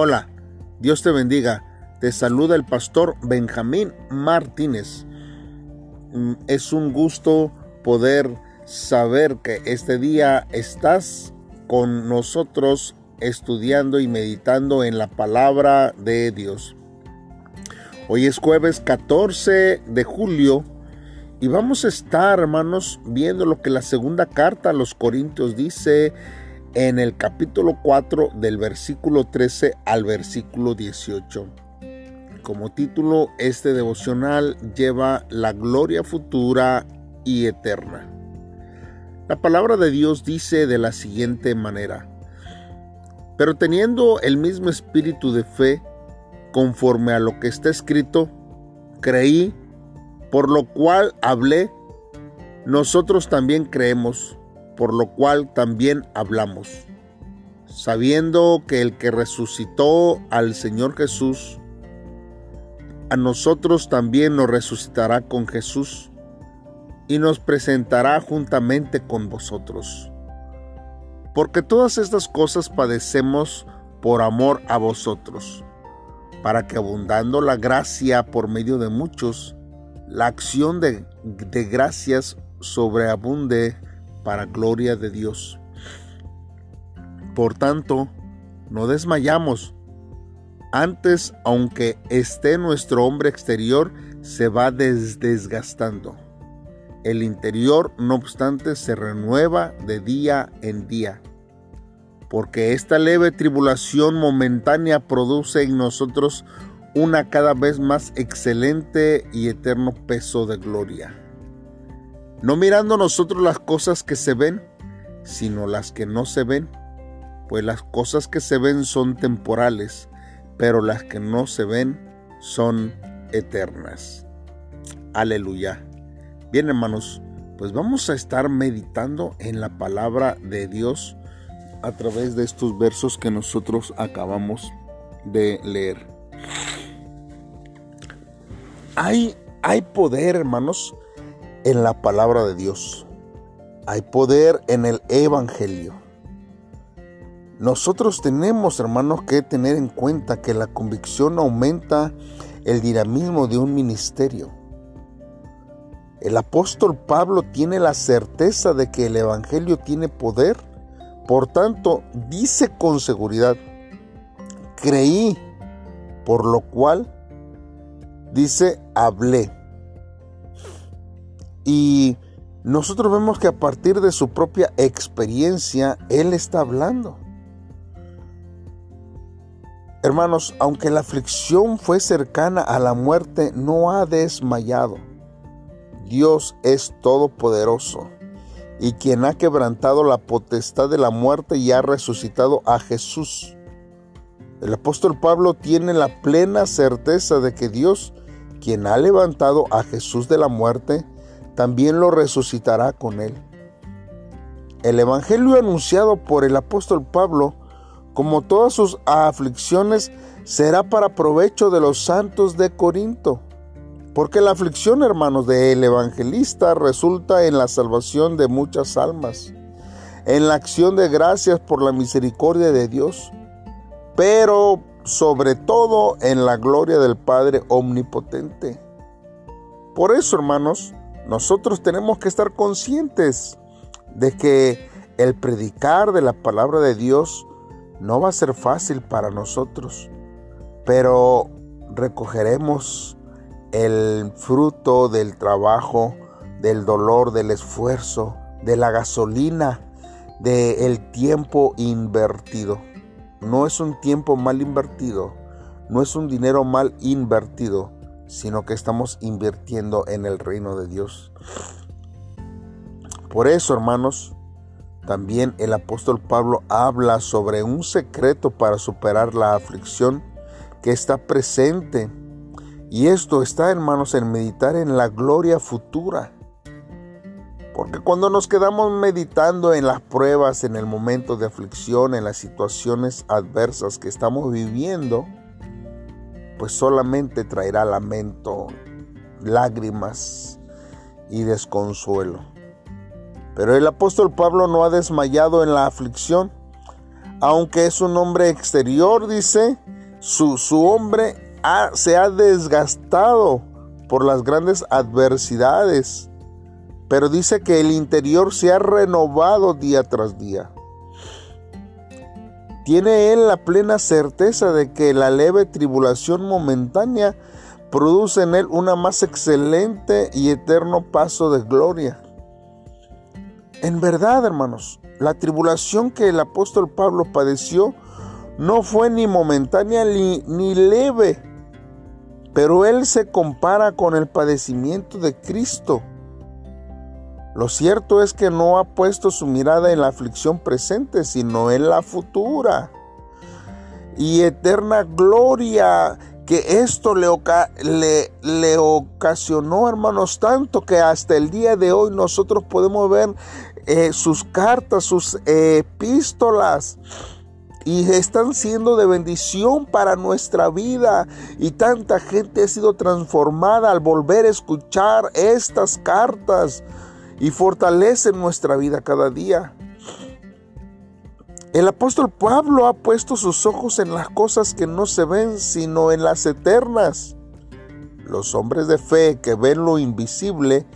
Hola, Dios te bendiga. Te saluda el pastor Benjamín Martínez. Mm, es un gusto poder saber que este día estás con nosotros estudiando y meditando en la palabra de Dios. Hoy es jueves 14 de julio y vamos a estar, hermanos, viendo lo que la segunda carta a los Corintios dice en el capítulo 4 del versículo 13 al versículo 18. Como título, este devocional lleva la gloria futura y eterna. La palabra de Dios dice de la siguiente manera, pero teniendo el mismo espíritu de fe, conforme a lo que está escrito, creí, por lo cual hablé, nosotros también creemos por lo cual también hablamos, sabiendo que el que resucitó al Señor Jesús, a nosotros también nos resucitará con Jesús y nos presentará juntamente con vosotros. Porque todas estas cosas padecemos por amor a vosotros, para que abundando la gracia por medio de muchos, la acción de, de gracias sobreabunde para gloria de Dios. Por tanto, no desmayamos. Antes, aunque esté nuestro hombre exterior, se va desgastando. El interior, no obstante, se renueva de día en día, porque esta leve tribulación momentánea produce en nosotros una cada vez más excelente y eterno peso de gloria no mirando nosotros las cosas que se ven, sino las que no se ven, pues las cosas que se ven son temporales, pero las que no se ven son eternas. Aleluya. Bien hermanos, pues vamos a estar meditando en la palabra de Dios a través de estos versos que nosotros acabamos de leer. Hay, hay poder, hermanos, en la palabra de Dios. Hay poder en el Evangelio. Nosotros tenemos, hermanos, que tener en cuenta que la convicción aumenta el dinamismo de un ministerio. El apóstol Pablo tiene la certeza de que el Evangelio tiene poder. Por tanto, dice con seguridad, creí, por lo cual, dice, hablé. Y nosotros vemos que a partir de su propia experiencia, Él está hablando. Hermanos, aunque la aflicción fue cercana a la muerte, no ha desmayado. Dios es todopoderoso y quien ha quebrantado la potestad de la muerte y ha resucitado a Jesús. El apóstol Pablo tiene la plena certeza de que Dios, quien ha levantado a Jesús de la muerte, también lo resucitará con él. El Evangelio anunciado por el apóstol Pablo, como todas sus aflicciones, será para provecho de los santos de Corinto. Porque la aflicción, hermanos, del evangelista resulta en la salvación de muchas almas, en la acción de gracias por la misericordia de Dios, pero sobre todo en la gloria del Padre Omnipotente. Por eso, hermanos, nosotros tenemos que estar conscientes de que el predicar de la palabra de Dios no va a ser fácil para nosotros, pero recogeremos el fruto del trabajo, del dolor, del esfuerzo, de la gasolina, del tiempo invertido. No es un tiempo mal invertido, no es un dinero mal invertido, sino que estamos invirtiendo en el reino de Dios. Por eso, hermanos, también el apóstol Pablo habla sobre un secreto para superar la aflicción que está presente. Y esto está, hermanos, en meditar en la gloria futura. Porque cuando nos quedamos meditando en las pruebas, en el momento de aflicción, en las situaciones adversas que estamos viviendo, pues solamente traerá lamento, lágrimas y desconsuelo. Pero el apóstol Pablo no ha desmayado en la aflicción, aunque es un hombre exterior, dice, Su, su hombre se ha desgastado por las grandes adversidades, pero dice que el interior se ha renovado día tras día. Tiene él la plena certeza de que la leve tribulación momentánea produce en él una más excelente y eterno paso de gloria. En verdad, hermanos, la tribulación que el apóstol Pablo padeció no fue ni momentánea ni, ni leve, pero él se compara con el padecimiento de Cristo. Lo cierto es que no ha puesto su mirada en la aflicción presente, sino en la futura y eterna gloria que esto le, ocasionó, hermanos, tanto que hasta el día de hoy nosotros podemos ver eh, sus cartas, sus epístolas. Y están siendo de bendición para nuestra vida. Y tanta gente ha sido transformada al volver a escuchar estas cartas. Y fortalecen nuestra vida cada día. El apóstol Pablo ha puesto sus ojos en las cosas que no se ven, sino en las eternas. Los hombres de fe que ven lo invisible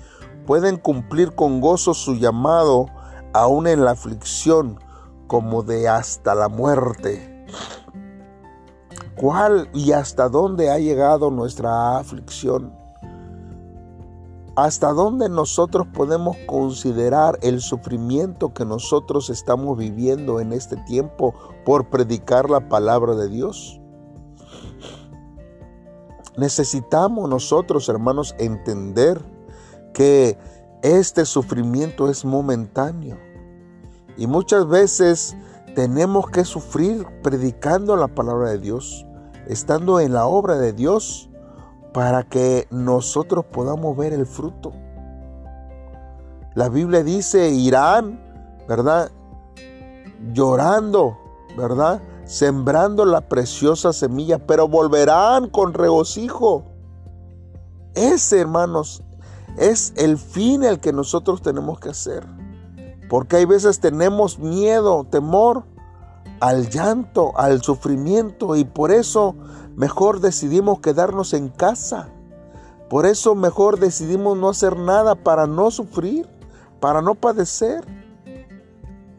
pueden cumplir con gozo su llamado aún en la aflicción como de hasta la muerte. ¿Cuál y hasta dónde ha llegado nuestra aflicción? ¿Hasta dónde nosotros podemos considerar el sufrimiento que nosotros estamos viviendo en este tiempo por predicar la palabra de Dios? Necesitamos nosotros, hermanos, entender que este sufrimiento es momentáneo. Y muchas veces tenemos que sufrir predicando la palabra de Dios, estando en la obra de Dios, para que nosotros podamos ver el fruto. La Biblia dice, irán, ¿verdad? Llorando, ¿verdad? Sembrando la preciosa semilla, pero volverán con regocijo. Ese, hermanos, es el fin el que nosotros tenemos que hacer. Porque hay veces tenemos miedo, temor al llanto, al sufrimiento y por eso mejor decidimos quedarnos en casa. Por eso mejor decidimos no hacer nada para no sufrir, para no padecer.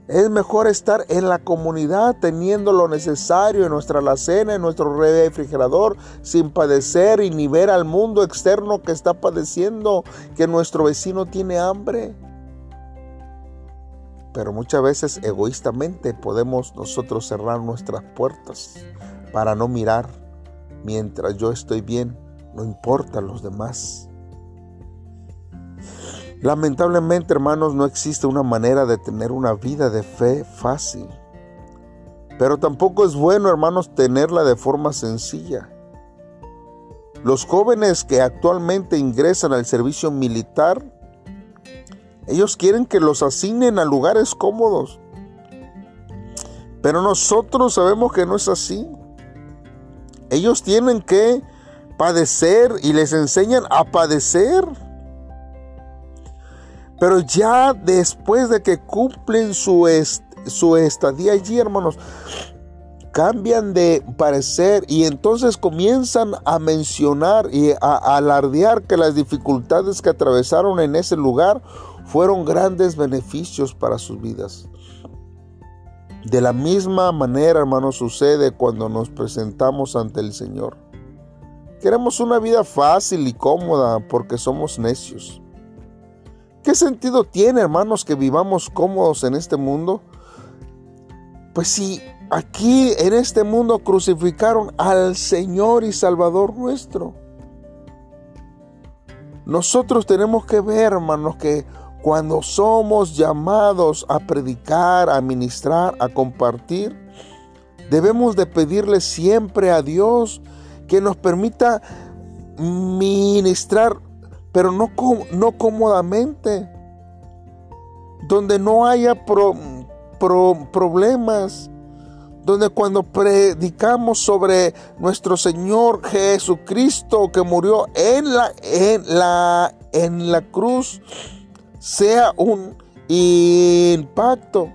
Es mejor estar en la comunidad teniendo lo necesario en nuestra alacena, en nuestro refrigerador, sin padecer y ni ver al mundo externo que está padeciendo, que nuestro vecino tiene hambre. Pero muchas veces egoístamente podemos nosotros cerrar nuestras puertas para no mirar. Mientras yo estoy bien, no importa los demás. Lamentablemente, hermanos, no existe una manera de tener una vida de fe fácil. Pero tampoco es bueno, hermanos, tenerla de forma sencilla. Los jóvenes que actualmente ingresan al servicio militar ellos quieren que los asignen a lugares cómodos. Pero nosotros sabemos que no es así. Ellos tienen que padecer y les enseñan a padecer. Pero ya después de que cumplen su, su estadía allí, hermanos, cambian de parecer y entonces comienzan a mencionar y a alardear que las dificultades que atravesaron en ese lugar fueron grandes beneficios para sus vidas. De la misma manera, hermanos, sucede cuando nos presentamos ante el Señor. Queremos una vida fácil y cómoda porque somos necios. ¿Qué sentido tiene, hermanos, que vivamos cómodos en este mundo? Pues si aquí en este mundo crucificaron al Señor y Salvador nuestro. Nosotros tenemos que ver, hermanos, que cuando somos llamados a predicar, a ministrar, a compartir, debemos de pedirle siempre a Dios que nos permita ministrar, pero no, no cómodamente, donde no haya problemas, donde cuando predicamos sobre nuestro Señor Jesucristo que murió en la, en la, en la cruz, sea un impacto.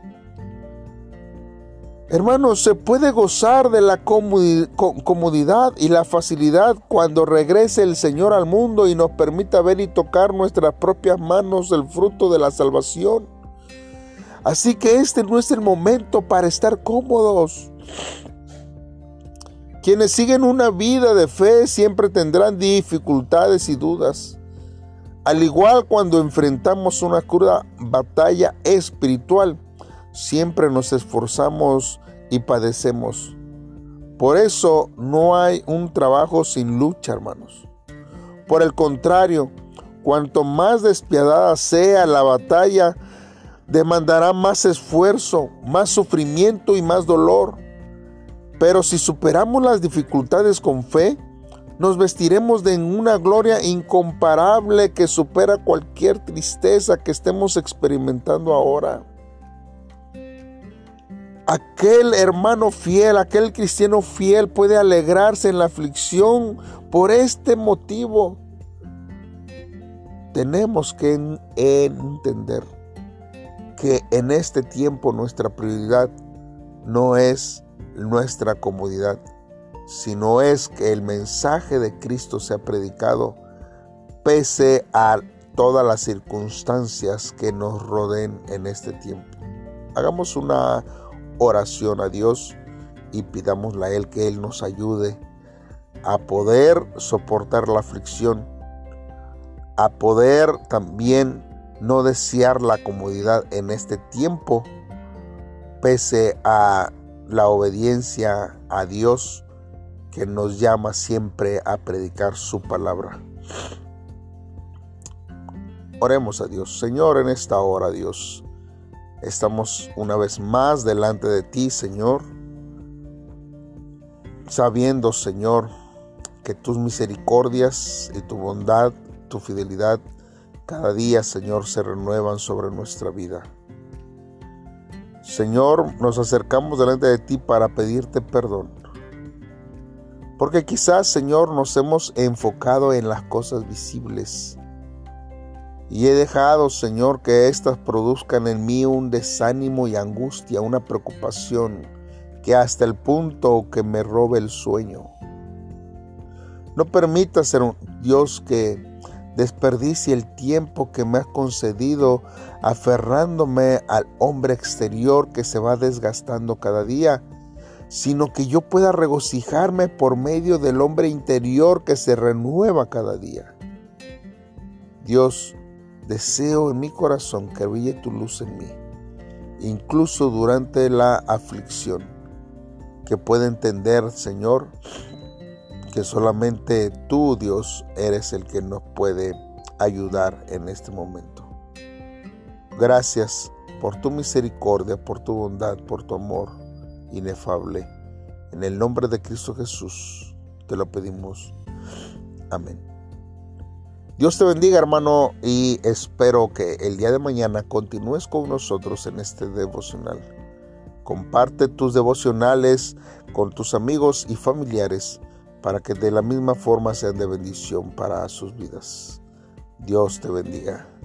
Hermanos, se puede gozar de la comodidad y la facilidad cuando regrese el Señor al mundo y nos permita ver y tocar nuestras propias manos el fruto de la salvación. Así que este no es el momento para estar cómodos. Quienes siguen una vida de fe siempre tendrán dificultades y dudas. Al igual cuando enfrentamos una cruda batalla espiritual, siempre nos esforzamos y padecemos. Por eso no hay un trabajo sin lucha, hermanos. Por el contrario, cuanto más despiadada sea la batalla, demandará más esfuerzo, más sufrimiento y más dolor. Pero si superamos las dificultades con fe, nos vestiremos de una gloria incomparable que supera cualquier tristeza que estemos experimentando ahora aquel hermano fiel, aquel cristiano fiel puede alegrarse en la aflicción por este motivo. Tenemos que entender que en este tiempo nuestra prioridad no es nuestra comodidad, sino es que el mensaje de Cristo sea predicado pese a todas las circunstancias que nos rodeen en este tiempo. Hagamos una oración a Dios y pidámosle a Él que Él nos ayude a poder soportar la aflicción, a poder también no desear la comodidad en este tiempo, pese a la obediencia a Dios que nos llama siempre a predicar su palabra. Oremos a Dios. Señor, en esta hora, Dios, Estamos una vez más delante de ti, Señor, sabiendo, Señor, que tus misericordias y tu bondad, tu fidelidad, cada día, Señor, se renuevan sobre nuestra vida. Señor, nos acercamos delante de ti para pedirte perdón. Porque quizás, Señor, nos hemos enfocado en las cosas visibles y he dejado, Señor, que éstas produzcan en mí un desánimo y angustia, una preocupación, que hasta el punto que me robe el sueño. No permita ser un Dios que desperdicie el tiempo que me has concedido aferrándome al hombre exterior que se va desgastando cada día, sino que yo pueda regocijarme por medio del hombre interior que se renueva cada día. Dios, Deseo en mi corazón que brille tu luz en mí, incluso durante la aflicción, que pueda entender, Señor, que solamente tú, Dios, eres el que nos puede ayudar en este momento. Gracias por tu misericordia, por tu bondad, por tu amor inefable. En el nombre de Cristo Jesús te lo pedimos. Amén. Dios te bendiga hermano y espero que el día de mañana continúes con nosotros en este devocional. Comparte tus devocionales con tus amigos y familiares para que de la misma forma sean de bendición para sus vidas. Dios te bendiga.